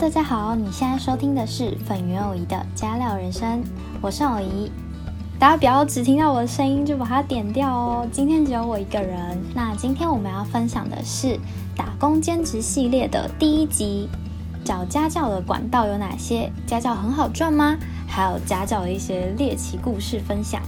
大家好，你现在收听的是粉圆偶仪的加料人生，我是偶仪。大家不要只听到我的声音就把它点掉哦，今天只有我一个人。那今天我们要分享的是打工兼职系列的第一集，找家教的管道有哪些？家教很好赚吗？还有家教的一些猎奇故事分享。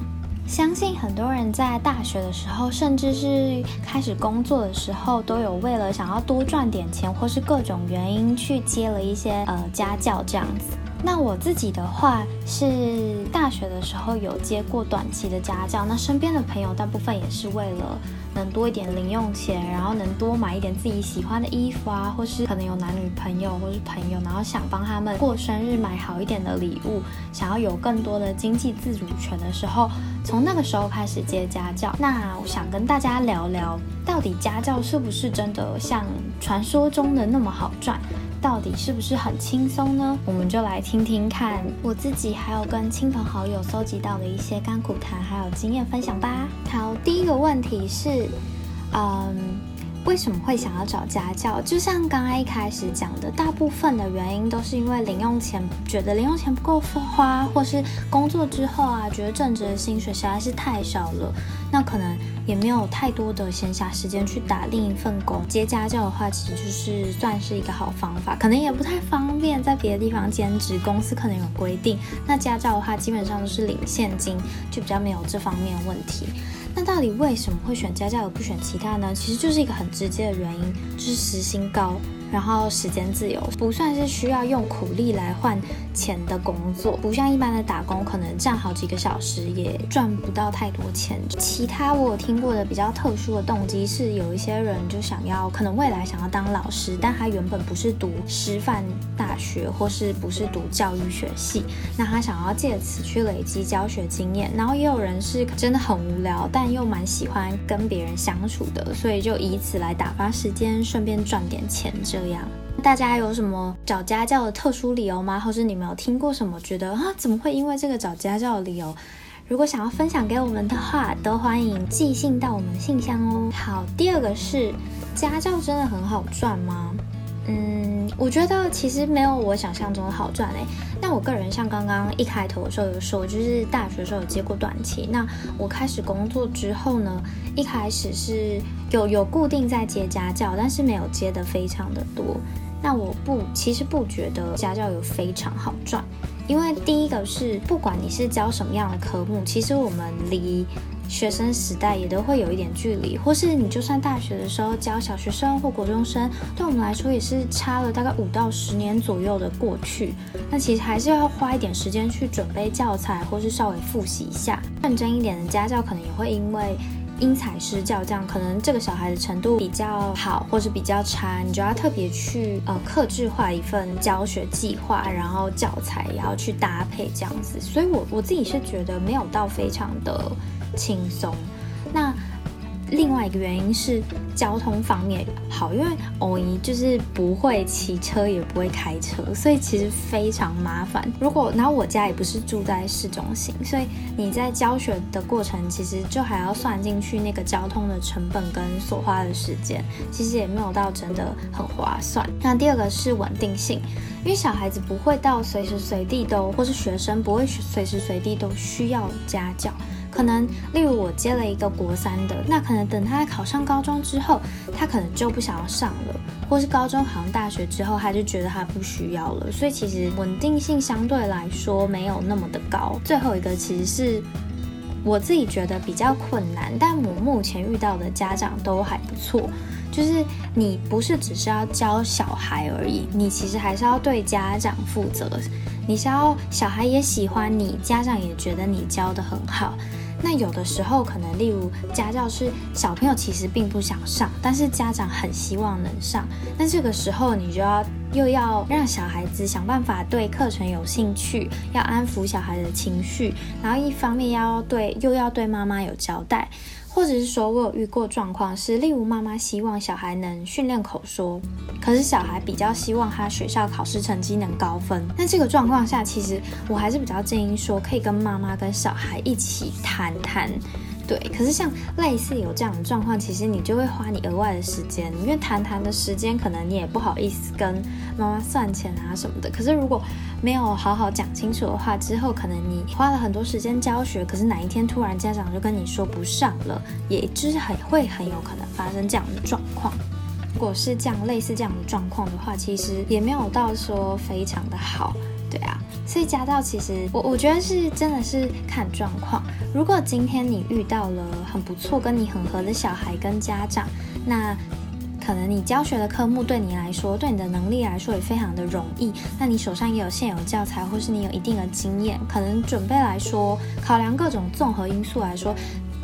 相信很多人在大学的时候，甚至是开始工作的时候，都有为了想要多赚点钱，或是各种原因去接了一些呃家教这样子。那我自己的话是大学的时候有接过短期的家教，那身边的朋友大部分也是为了能多一点零用钱，然后能多买一点自己喜欢的衣服啊，或是可能有男女朋友或是朋友，然后想帮他们过生日买好一点的礼物，想要有更多的经济自主权的时候，从那个时候开始接家教。那我想跟大家聊聊，到底家教是不是真的像传说中的那么好赚？到底是不是很轻松呢？我们就来听听看我自己还有跟亲朋好友搜集到的一些甘苦谈，还有经验分享吧。好，第一个问题是，嗯。为什么会想要找家教？就像刚刚一开始讲的，大部分的原因都是因为零用钱，觉得零用钱不够花，或是工作之后啊，觉得正职的薪水实在是太少了，那可能也没有太多的闲暇时间去打另一份工。接家教的话，其实就是算是一个好方法，可能也不太方便在别的地方兼职，公司可能有规定。那家教的话，基本上都是领现金，就比较没有这方面问题。那到底为什么会选家教而不选其他呢？其实就是一个很直接的原因，就是时薪高。然后时间自由不算是需要用苦力来换钱的工作，不像一般的打工，可能站好几个小时也赚不到太多钱。其他我有听过的比较特殊的动机是，有一些人就想要，可能未来想要当老师，但他原本不是读师范大学，或是不是读教育学系，那他想要借此去累积教学经验。然后也有人是真的很无聊，但又蛮喜欢跟别人相处的，所以就以此来打发时间，顺便赚点钱这。这样，大家有什么找家教的特殊理由吗？或是你们有听过什么觉得啊，怎么会因为这个找家教的理由？如果想要分享给我们的话，都欢迎寄信到我们信箱哦。好，第二个是家教真的很好赚吗？嗯，我觉得其实没有我想象中的好赚诶。我个人像刚刚一开头的时候有说，就是大学的时候有接过短期。那我开始工作之后呢，一开始是有有固定在接家教，但是没有接的非常的多。那我不，其实不觉得家教有非常好赚，因为第一个是不管你是教什么样的科目，其实我们离。学生时代也都会有一点距离，或是你就算大学的时候教小学生或国中生，对我们来说也是差了大概五到十年左右的过去。那其实还是要花一点时间去准备教材，或是稍微复习一下。认真一点的家教可能也会因为因材施教，这样可能这个小孩的程度比较好，或是比较差，你就要特别去呃克制化一份教学计划，然后教材也要去搭配这样子。所以我我自己是觉得没有到非常的。轻松。那另外一个原因是交通方面好，因为偶姨就是不会骑车，也不会开车，所以其实非常麻烦。如果然后我家也不是住在市中心，所以你在教学的过程，其实就还要算进去那个交通的成本跟所花的时间，其实也没有到真的很划算。那第二个是稳定性，因为小孩子不会到随时随地都，或是学生不会随时随地都需要家教。可能，例如我接了一个国三的，那可能等他考上高中之后，他可能就不想要上了，或是高中考上大学之后，他就觉得他不需要了。所以其实稳定性相对来说没有那么的高。最后一个其实是我自己觉得比较困难，但我目前遇到的家长都还不错。就是你不是只是要教小孩而已，你其实还是要对家长负责。你是要小孩也喜欢你，家长也觉得你教的很好。那有的时候可能，例如家教是小朋友其实并不想上，但是家长很希望能上。那这个时候你就要又要让小孩子想办法对课程有兴趣，要安抚小孩的情绪，然后一方面要对又要对妈妈有交代。或者是说，我有遇过状况是，例如妈妈希望小孩能训练口说，可是小孩比较希望他学校考试成绩能高分。那这个状况下，其实我还是比较建议说，可以跟妈妈跟小孩一起谈谈。对，可是像类似有这样的状况，其实你就会花你额外的时间，因为谈谈的时间可能你也不好意思跟妈妈算钱啊什么的。可是如果没有好好讲清楚的话，之后可能你花了很多时间教学，可是哪一天突然家长就跟你说不上了，也就是很会很有可能发生这样的状况。如果是这样类似这样的状况的话，其实也没有到说非常的好。对啊，所以家教其实我我觉得是真的是看状况。如果今天你遇到了很不错、跟你很合的小孩跟家长，那可能你教学的科目对你来说，对你的能力来说也非常的容易。那你手上也有现有教材，或是你有一定的经验，可能准备来说，考量各种综合因素来说，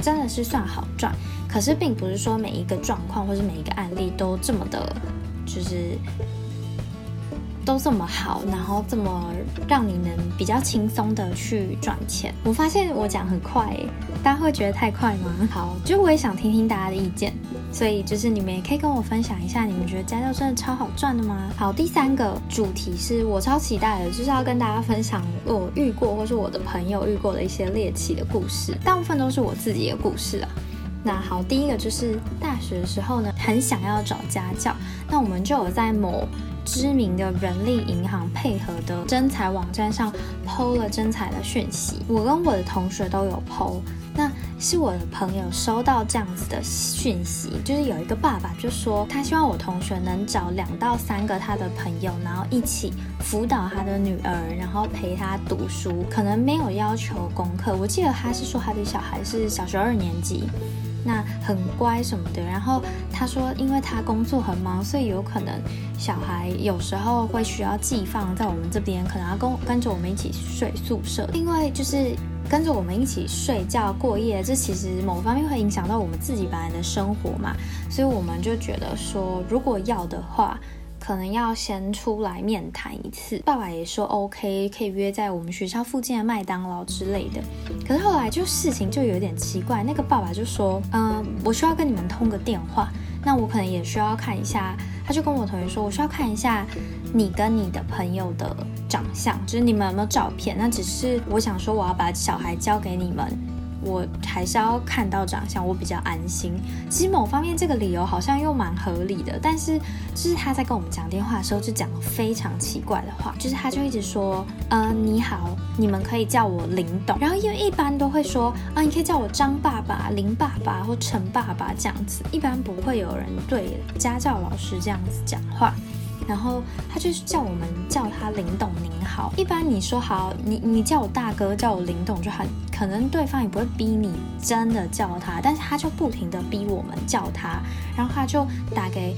真的是算好赚。可是并不是说每一个状况或是每一个案例都这么的，就是。都这么好，然后这么让你能比较轻松的去赚钱。我发现我讲很快，大家会觉得太快吗？好，就我也想听听大家的意见，所以就是你们也可以跟我分享一下，你们觉得家教真的超好赚的吗？好，第三个主题是我超期待的，就是要跟大家分享我遇过或是我的朋友遇过的一些猎奇的故事，大部分都是我自己的故事啊。那好，第一个就是大学的时候呢，很想要找家教，那我们就有在某。知名的人力银行配合的征才网站上抛了征才的讯息，我跟我的同学都有抛。是我的朋友收到这样子的讯息，就是有一个爸爸就说他希望我同学能找两到三个他的朋友，然后一起辅导他的女儿，然后陪他读书，可能没有要求功课。我记得他是说他的小孩是小学二年级。那很乖什么的，然后他说，因为他工作很忙，所以有可能小孩有时候会需要寄放在我们这边，可能要跟跟着我们一起睡宿舍，另外就是跟着我们一起睡觉过夜，这其实某方面会影响到我们自己本来的生活嘛，所以我们就觉得说，如果要的话。可能要先出来面谈一次，爸爸也说 OK，可以约在我们学校附近的麦当劳之类的。可是后来就事情就有点奇怪，那个爸爸就说，嗯，我需要跟你们通个电话，那我可能也需要看一下。他就跟我同学说，我需要看一下你跟你的朋友的长相，就是你们有没有照片。那只是我想说，我要把小孩交给你们。我还是要看到长相，我比较安心。其实某方面这个理由好像又蛮合理的，但是就是他在跟我们讲电话的时候就讲了非常奇怪的话，就是他就一直说，呃，你好，你们可以叫我林董。然后因为一般都会说，啊，你可以叫我张爸爸、林爸爸或陈爸爸这样子，一般不会有人对家教老师这样子讲话。然后他就叫我们叫他林董您好。一般你说好，你你叫我大哥，叫我林董就很可能对方也不会逼你真的叫他，但是他就不停的逼我们叫他，然后他就打给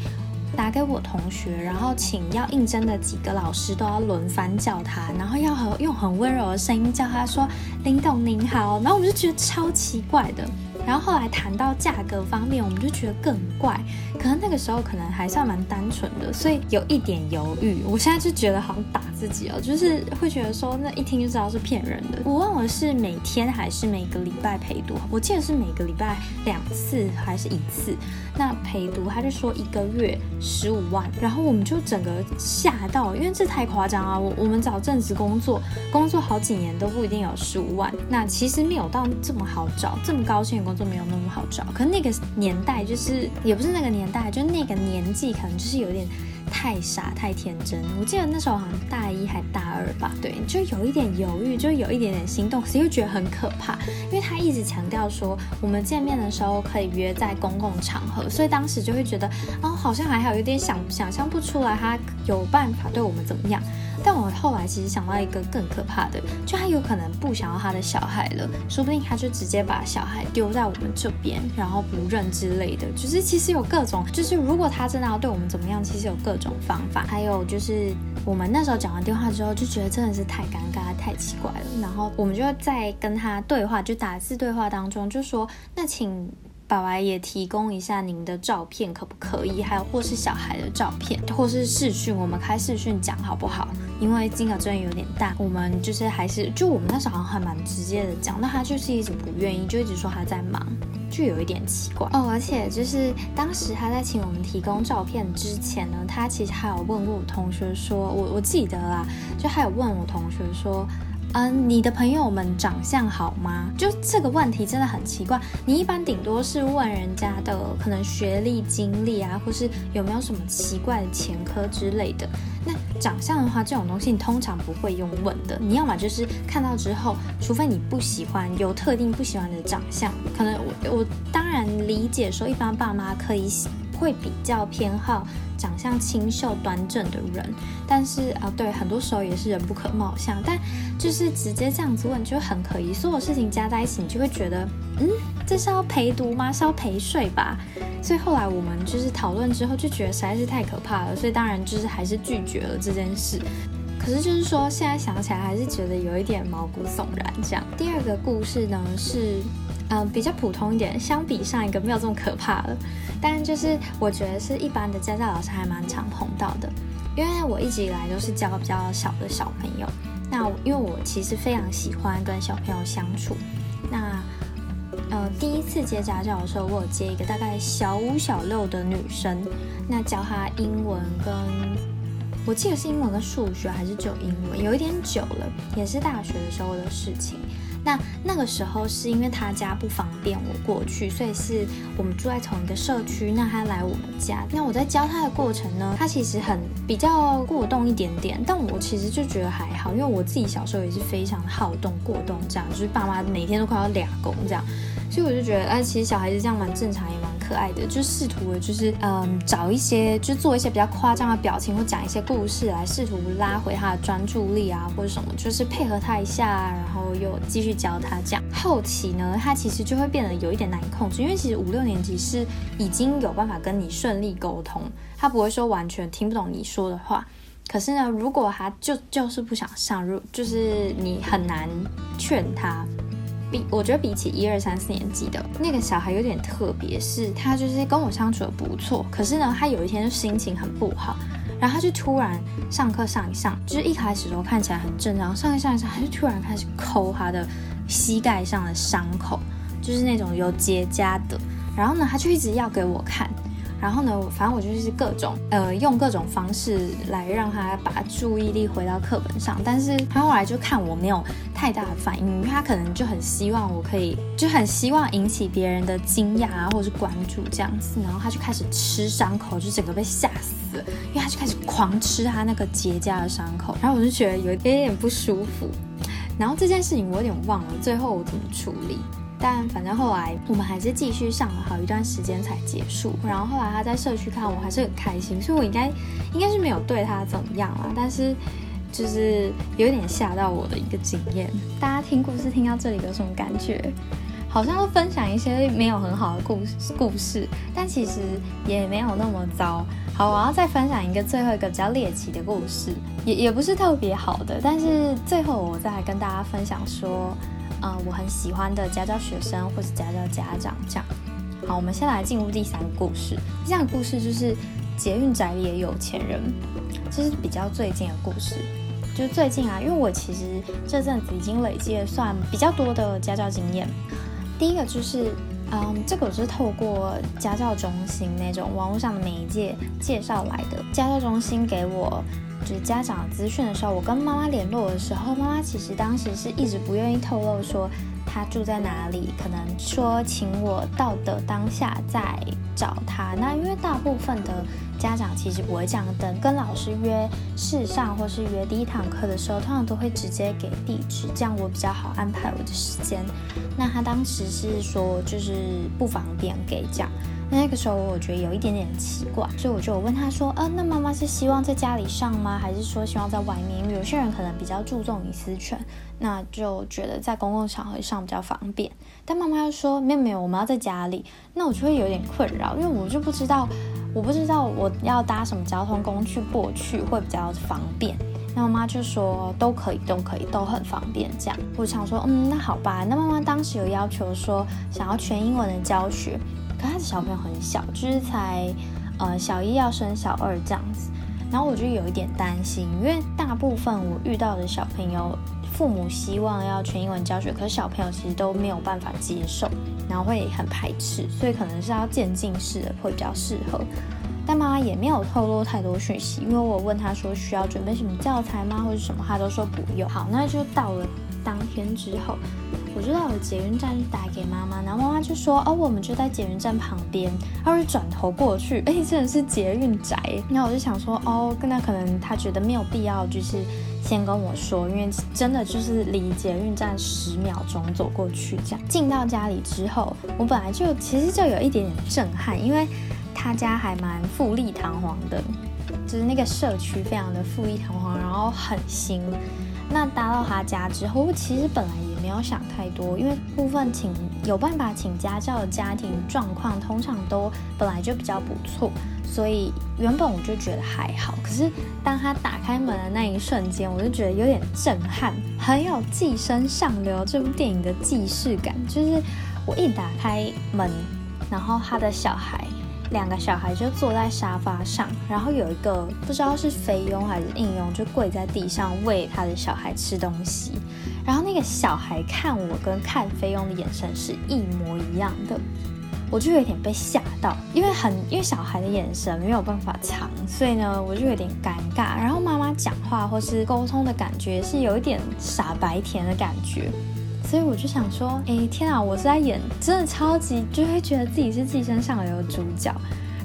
打给我同学，然后请要应征的几个老师都要轮番叫他，然后要和用很温柔的声音叫他说林董您好，然后我就觉得超奇怪的。然后后来谈到价格方面，我们就觉得更怪。可能那个时候可能还算蛮单纯的，所以有一点犹豫。我现在就觉得好像打自己哦，就是会觉得说那一听就知道是骗人的。我忘了是每天还是每个礼拜陪读，我记得是每个礼拜两次还是一次。那陪读他就说一个月十五万，然后我们就整个吓到，因为这太夸张啊！我我们找正职工作，工作好几年都不一定有十五万。那其实没有到这么好找，这么高薪的工作没有那么好找。可是那个年代就是也不是那个年。代就那个年纪，可能就是有点太傻太天真。我记得那时候好像大一还大二吧，对，就有一点犹豫，就有一点点心动，可是又觉得很可怕，因为他一直强调说我们见面的时候可以约在公共场合，所以当时就会觉得哦，好像还好，有点想想象不出来他有办法对我们怎么样。但我后来其实想到一个更可怕的，就他有可能不想要他的小孩了，说不定他就直接把小孩丢在我们这边，然后不认之类的。就是其实有各种，就是如果他真的要对我们怎么样，其实有各种方法。还有就是我们那时候讲完电话之后，就觉得真的是太尴尬、太奇怪了。然后我们就在跟他对话，就打字对话当中就说：“那请。”爸爸也提供一下您的照片，可不可以？还有或是小孩的照片，或是视讯，我们开视讯讲好不好？因为金额真的有点大，我们就是还是就我们那时候好像还蛮直接的讲，那他就是一直不愿意，就一直说他在忙，就有一点奇怪哦。而且就是当时他在请我们提供照片之前呢，他其实还有问过我同学说，我我记得啦，就还有问我同学说。嗯，你的朋友们长相好吗？就这个问题真的很奇怪。你一般顶多是问人家的可能学历、经历啊，或是有没有什么奇怪的前科之类的。那长相的话，这种东西你通常不会用问的。你要么就是看到之后，除非你不喜欢有特定不喜欢的长相，可能我我当然理解说，一般爸妈可以会比较偏好。长相清秀端正的人，但是啊，对，很多时候也是人不可貌相，但就是直接这样子问就很可疑。所有事情加在一起，你就会觉得，嗯，这是要陪读吗？是要陪睡吧？所以后来我们就是讨论之后，就觉得实在是太可怕了，所以当然就是还是拒绝了这件事。可是就是说，现在想起来还是觉得有一点毛骨悚然。这样，第二个故事呢是。嗯，比较普通一点，相比上一个没有这么可怕了。但就是我觉得是一般的家教老师还蛮常碰到的，因为我一直以来都是教比较小的小朋友。那因为我其实非常喜欢跟小朋友相处。那呃，第一次接家教的时候，我有接一个大概小五小六的女生，那教她英文跟，我记得是英文跟数学还是只有英文，有一点久了，也是大学的时候的事情。那那个时候是因为他家不方便我过去，所以是我们住在同一个社区。那他来我们家，那我在教他的过程呢，他其实很比较过动一点点，但我其实就觉得还好，因为我自己小时候也是非常好动过动，这样就是爸妈每天都快要俩工这样，所以我就觉得，哎，其实小孩子这样蛮正常，也蛮可爱的，就试图就是嗯找一些，就做一些比较夸张的表情，或讲一些故事来试图拉回他的专注力啊，或者什么，就是配合他一下，然后又继续。教他讲，后期呢，他其实就会变得有一点难以控制，因为其实五六年级是已经有办法跟你顺利沟通，他不会说完全听不懂你说的话。可是呢，如果他就就是不想上，入，就是你很难劝他。比我觉得比起一二三四年级的那个小孩有点特别，是他就是跟我相处的不错，可是呢，他有一天就心情很不好。然后他就突然上课上一上，就是一开始时候看起来很正常，上一上一上，他就突然开始抠他的膝盖上的伤口，就是那种有结痂的。然后呢，他就一直要给我看。然后呢，反正我就是各种呃用各种方式来让他把注意力回到课本上，但是他后来就看我没有太大的反应，因为他可能就很希望我可以，就很希望引起别人的惊讶啊，或者是关注这样子，然后他就开始吃伤口，就整个被吓死，因为他就开始狂吃他那个结痂的伤口，然后我就觉得有一点点不舒服，然后这件事情我有点忘了最后我怎么处理。但反正后来我们还是继续上了好一段时间才结束。然后后来他在社区看我还是很开心，所以我应该应该是没有对他怎么样啦。但是就是有点吓到我的一个经验。大家听故事听到这里有什么感觉？好像都分享一些没有很好的故故事，但其实也没有那么糟。好，我要再分享一个最后一个比较猎奇的故事，也也不是特别好的，但是最后我再来跟大家分享说。啊，我很喜欢的家教学生或者家教家长这样。好，我们先来进入第三个故事。第三个故事就是捷运宅里的有钱人，这是比较最近的故事。就最近啊，因为我其实这阵子已经累积了算比较多的家教经验。第一个就是，嗯，这个我是透过家教中心那种网络上的媒介介绍来的。家教中心给我。就是家长资讯的时候，我跟妈妈联络的时候，妈妈其实当时是一直不愿意透露说他住在哪里，可能说请我到的当下再找他。那因为大部分的家长其实不会这样，等跟老师约试上或是约第一堂课的时候，通常都会直接给地址，这样我比较好安排我的时间。那他当时是说就是不方便给这样。那个时候我觉得有一点点奇怪，所以我就问他说：“呃，那妈妈是希望在家里上吗？还是说希望在外面？因为有些人可能比较注重隐私权，那就觉得在公共场合上比较方便。但妈妈又说没有没有，我们要在家里。那我就会有点困扰，因为我就不知道，我不知道我要搭什么交通工具过去会比较方便。那妈妈就说都可以，都可以，都很方便。这样，我想说，嗯，那好吧。那妈妈当时有要求说想要全英文的教学。”可他的小朋友很小，就是才呃小一要升小二这样子，然后我就有一点担心，因为大部分我遇到的小朋友，父母希望要全英文教学，可是小朋友其实都没有办法接受，然后会很排斥，所以可能是要渐进式的会比较适合。但妈妈也没有透露太多讯息，因为我问她说需要准备什么教材吗，或者什么，她都说不用。好，那就到了当天之后，我就到了捷运站打给妈妈，然后妈妈就说哦，我们就在捷运站旁边，她就转头过去，哎，真的是捷运宅。那我就想说哦，那可能她觉得没有必要，就是。先跟我说，因为真的就是离捷运站十秒钟走过去这样。进到家里之后，我本来就其实就有一点点震撼，因为他家还蛮富丽堂皇的，就是那个社区非常的富丽堂皇，然后很新。那搭到他家之后，我其实本来没有想太多，因为部分请有办法请家教的家庭状况通常都本来就比较不错。所以原本我就觉得还好，可是当他打开门的那一瞬间，我就觉得有点震撼，很有《寄生上流》这部电影的既视感。就是我一打开门，然后他的小孩，两个小孩就坐在沙发上，然后有一个不知道是菲佣还是应佣，就跪在地上喂他的小孩吃东西。然后那个小孩看我跟看菲佣的眼神是一模一样的。我就有点被吓到，因为很因为小孩的眼神没有办法藏，所以呢我就有点尴尬。然后妈妈讲话或是沟通的感觉是有一点傻白甜的感觉，所以我就想说，哎天啊，我是在演，真的超级就会觉得自己是寄生上流的主角。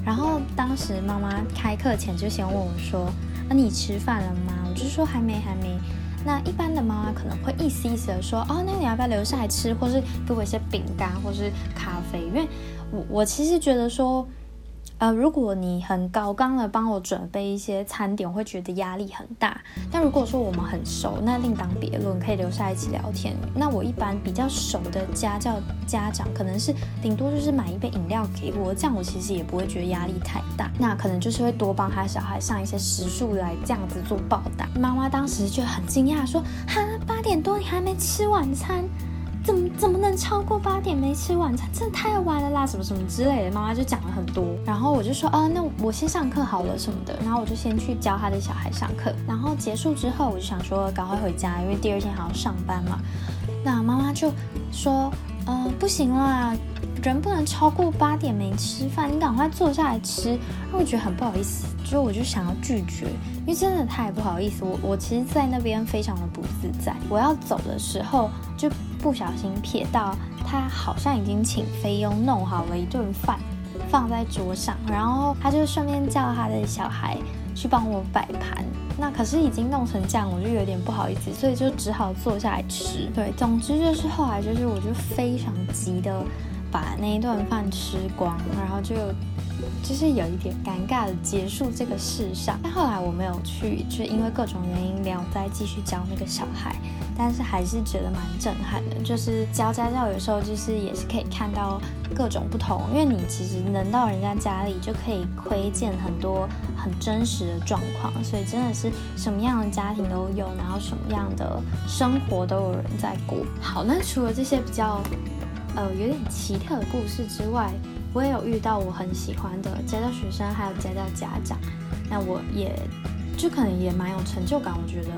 然后当时妈妈开课前就先问我说，啊你吃饭了吗？我就说还没还没。那一般的妈妈可能会意思意思的说，哦那你要不要留下来吃，或是给我一些饼干或是咖啡，因为。我我其实觉得说，呃，如果你很高刚的帮我准备一些餐点，我会觉得压力很大。但如果说我们很熟，那另当别论，可以留下一起聊天。那我一般比较熟的家教家长，可能是顶多就是买一杯饮料给我，这样我其实也不会觉得压力太大。那可能就是会多帮他小孩上一些食宿来这样子做报答。妈妈当时就很惊讶说：“哈，八点多你还没吃晚餐？”怎么怎么能超过八点没吃晚餐？真的太晚了啦！什么什么之类的，妈妈就讲了很多。然后我就说，啊，那我先上课好了什么的。然后我就先去教他的小孩上课。然后结束之后，我就想说赶快回家，因为第二天还要上班嘛。那妈妈就说，呃，不行啦，人不能超过八点没吃饭，你赶快坐下来吃。然后我觉得很不好意思，就我就想要拒绝，因为真的太不好意思。我我其实，在那边非常的不自在。我要走的时候就。不小心瞥到他好像已经请菲佣弄好了一顿饭放在桌上，然后他就顺便叫他的小孩去帮我摆盘。那可是已经弄成这样，我就有点不好意思，所以就只好坐下来吃。对，总之就是后来就是我就非常急的把那一顿饭吃光，然后就就是有一点尴尬的结束这个事上。但后来我没有去，就因为各种原因没有再继续教那个小孩。但是还是觉得蛮震撼的，就是教家教有时候就是也是可以看到各种不同，因为你其实能到人家家里就可以窥见很多很真实的状况，所以真的是什么样的家庭都有，然后什么样的生活都有人在过。好，那除了这些比较呃有点奇特的故事之外，我也有遇到我很喜欢的家教学生，还有家教家长，那我也就可能也蛮有成就感，我觉得。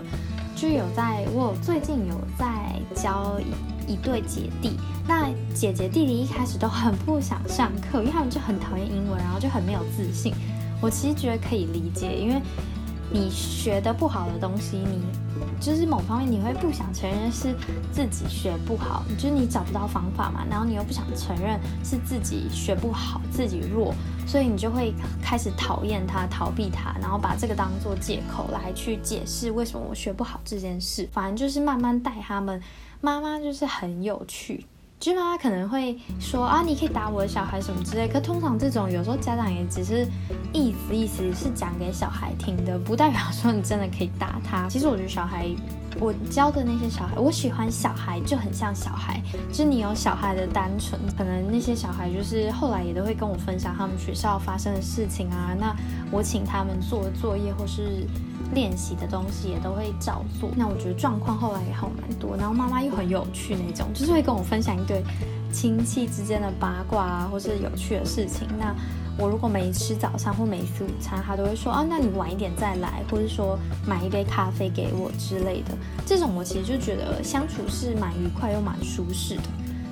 就有在，我最近有在教一一对姐弟。那姐姐弟弟一开始都很不想上课，因为他们就很讨厌英文，然后就很没有自信。我其实觉得可以理解，因为你学的不好的东西，你就是某方面你会不想承认是自己学不好，就是你找不到方法嘛，然后你又不想承认是自己学不好，自己弱。所以你就会开始讨厌他、逃避他，然后把这个当做借口来去解释为什么我学不好这件事。反正就是慢慢带他们。妈妈就是很有趣，就妈妈可能会说啊，你可以打我的小孩什么之类。可通常这种有时候家长也只是意思意思，是讲给小孩听的，不代表说你真的可以打他。其实我觉得小孩。我教的那些小孩，我喜欢小孩就很像小孩，就是你有小孩的单纯。可能那些小孩就是后来也都会跟我分享他们学校发生的事情啊。那我请他们做作业或是练习的东西也都会照做。那我觉得状况后来也好蛮多。然后妈妈又很有趣那种，就是会跟我分享一堆亲戚之间的八卦啊，或是有趣的事情。那我如果没吃早餐或没吃午餐，他都会说啊，那你晚一点再来，或者说买一杯咖啡给我之类的。这种我其实就觉得相处是蛮愉快又蛮舒适的。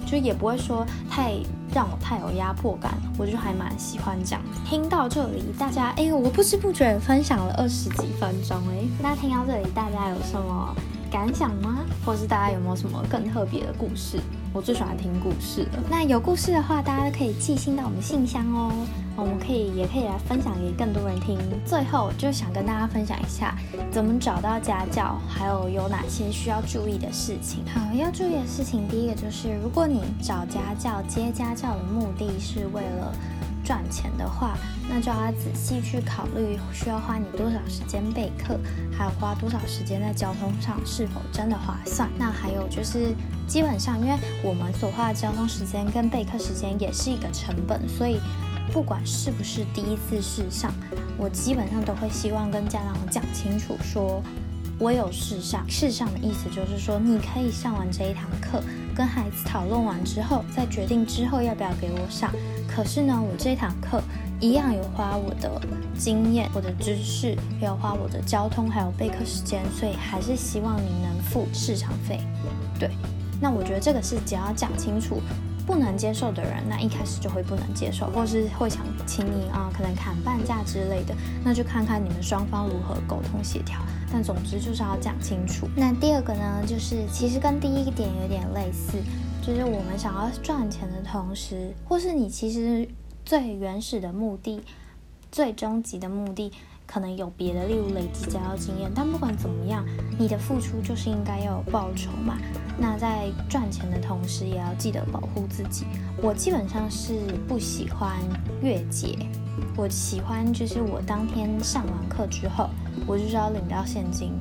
就也不会说太让我太有压迫感，我就还蛮喜欢这样。听到这里，大家哎，我不知不觉分享了二十几分钟哎，那听到这里，大家有什么感想吗？或是大家有没有什么更特别的故事？我最喜欢听故事了。那有故事的话，大家可以寄信到我们信箱哦。我们可以也可以来分享给更多人听。最后就想跟大家分享一下，怎么找到家教，还有有哪些需要注意的事情。好，要注意的事情，第一个就是，如果你找家教接家教的目的是为了赚钱的话，那就要仔细去考虑需要花你多少时间备课，还有花多少时间在交通上是否真的划算。那还有就是，基本上因为我们所花的交通时间跟备课时间也是一个成本，所以不管是不是第一次试上，我基本上都会希望跟家长讲清楚，说我有试上。试上的意思就是说，你可以上完这一堂课，跟孩子讨论完之后，再决定之后要不要给我上。可是呢，我这堂课一样有花我的经验、我的知识，也有花我的交通还有备课时间，所以还是希望您能付市场费。对，那我觉得这个是只要讲清楚，不能接受的人，那一开始就会不能接受，或是会想请你啊，可能砍半价之类的，那就看看你们双方如何沟通协调。但总之就是要讲清楚。那第二个呢，就是其实跟第一个点有点类似。就是我们想要赚钱的同时，或是你其实最原始的目的、最终极的目的，可能有别的，例如累积家教经验。但不管怎么样，你的付出就是应该要有报酬嘛。那在赚钱的同时，也要记得保护自己。我基本上是不喜欢月结，我喜欢就是我当天上完课之后，我就是要领到现金。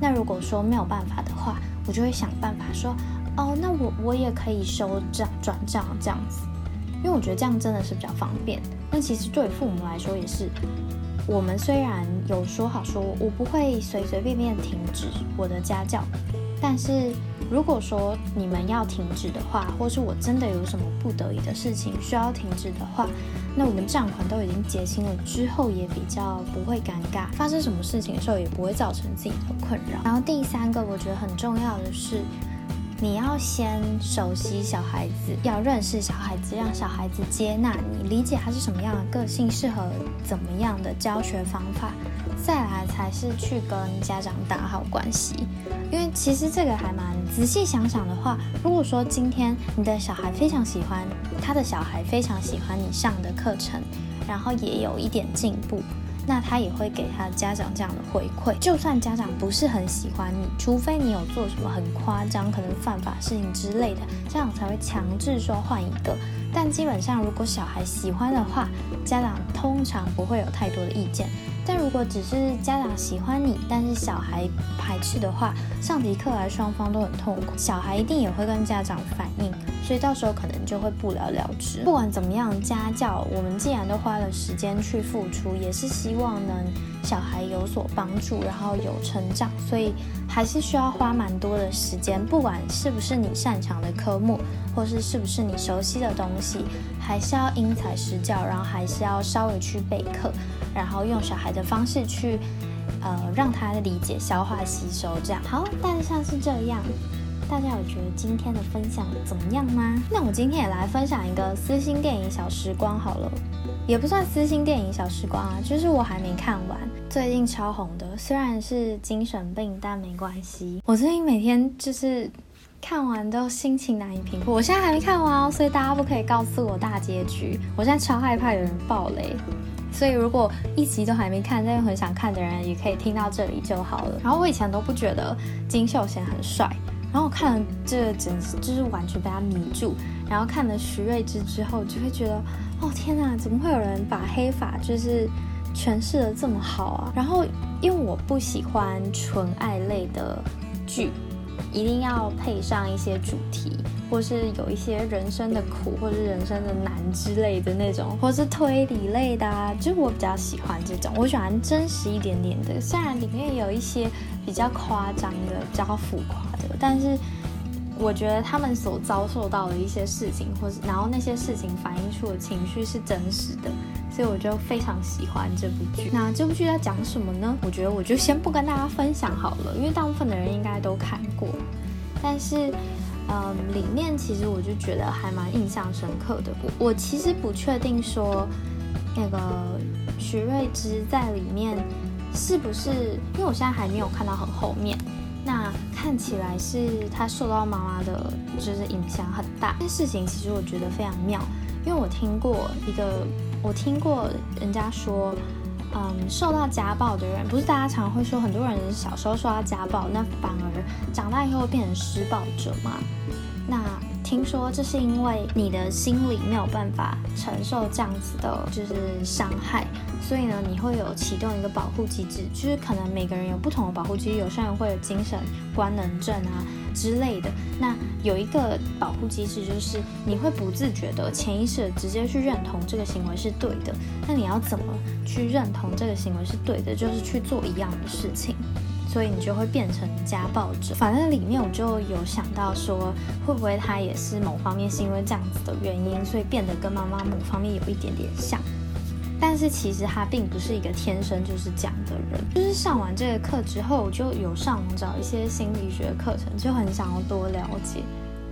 那如果说没有办法的话，我就会想办法说。哦，那我我也可以收账转账这样子，因为我觉得这样真的是比较方便。那其实对父母来说也是，我们虽然有说好说我不会随随便便停止我的家教，但是如果说你们要停止的话，或是我真的有什么不得已的事情需要停止的话，那我们账款都已经结清了之后，也比较不会尴尬，发生什么事情的时候也不会造成自己的困扰。然后第三个我觉得很重要的是。你要先熟悉小孩子，要认识小孩子，让小孩子接纳你，理解他是什么样的个性，适合怎么样的教学方法，再来才是去跟家长打好关系。因为其实这个还蛮仔细想想的话，如果说今天你的小孩非常喜欢，他的小孩非常喜欢你上的课程，然后也有一点进步。那他也会给他的家长这样的回馈，就算家长不是很喜欢你，除非你有做什么很夸张、可能犯法事情之类的，家长才会强制说换一个。但基本上，如果小孩喜欢的话，家长通常不会有太多的意见。但如果只是家长喜欢你，但是小孩排斥的话，上节课来双方都很痛苦，小孩一定也会跟家长反映，所以到时候可能就会不了了之。不管怎么样，家教我们既然都花了时间去付出，也是希望能小孩有所帮助，然后有成长，所以还是需要花蛮多的时间。不管是不是你擅长的科目，或是是不是你熟悉的东西，还是要因材施教，然后还是要稍微去备课。然后用小孩的方式去，呃，让他理解、消化、吸收，这样好。大致上是这样。大家有觉得今天的分享怎么样吗？那我今天也来分享一个私心电影小时光好了，也不算私心电影小时光啊，就是我还没看完，最近超红的，虽然是精神病，但没关系。我最近每天就是看完都心情难以平复。我现在还没看完哦，所以大家不可以告诉我大结局。我现在超害怕有人爆雷。所以，如果一集都还没看，但又很想看的人，也可以听到这里就好了。然后我以前都不觉得金秀贤很帅，然后我看了这简直就是完全被他迷住。然后看了徐睿智之后，就会觉得，哦天哪，怎么会有人把黑发就是诠释的这么好啊？然后因为我不喜欢纯爱类的剧。一定要配上一些主题，或是有一些人生的苦，或是人生的难之类的那种，或是推理类的，啊，就我比较喜欢这种。我喜欢真实一点点的，虽然里面有一些比较夸张的、比较浮夸的，但是我觉得他们所遭受到的一些事情，或是然后那些事情反映出的情绪是真实的。所以我就非常喜欢这部剧。那这部剧在讲什么呢？我觉得我就先不跟大家分享好了，因为大部分的人应该都看过。但是，嗯，里面其实我就觉得还蛮印象深刻的。我我其实不确定说那个徐瑞芝在里面是不是，因为我现在还没有看到很后面。那看起来是他受到妈妈的，就是影响很大。这件事情其实我觉得非常妙，因为我听过一个，我听过人家说，嗯，受到家暴的人，不是大家常会说很多人小时候受到家暴，那反而长大以后变成施暴者嘛？那听说这是因为你的心理没有办法承受这样子的，就是伤害。所以呢，你会有启动一个保护机制，就是可能每个人有不同的保护机制，有些人会有精神官能症啊之类的。那有一个保护机制，就是你会不自觉的、潜意识直接去认同这个行为是对的。那你要怎么去认同这个行为是对的？就是去做一样的事情，所以你就会变成家暴者。反正里面我就有想到说，会不会他也是某方面是因为这样子的原因，所以变得跟妈妈某方面有一点点像。但是其实他并不是一个天生就是这样的人，就是上完这个课之后，我就有上网找一些心理学课程，就很想要多了解，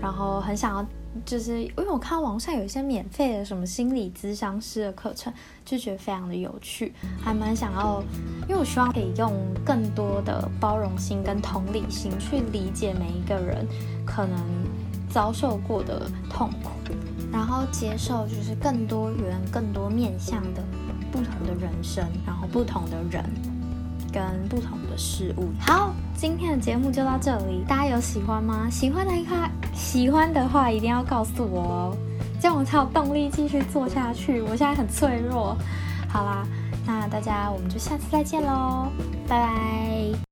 然后很想要，就是因为我看网上有一些免费的什么心理咨商师的课程，就觉得非常的有趣，还蛮想要，因为我希望可以用更多的包容心跟同理心去理解每一个人可能遭受过的痛苦。然后接受就是更多元、更多面向的不同的人生，然后不同的人跟不同事物。好，今天的节目就到这里，大家有喜欢吗？喜欢的话，喜欢的话一定要告诉我哦，这样我才有动力继续做下去。我现在很脆弱。好啦，那大家我们就下次再见喽，拜拜。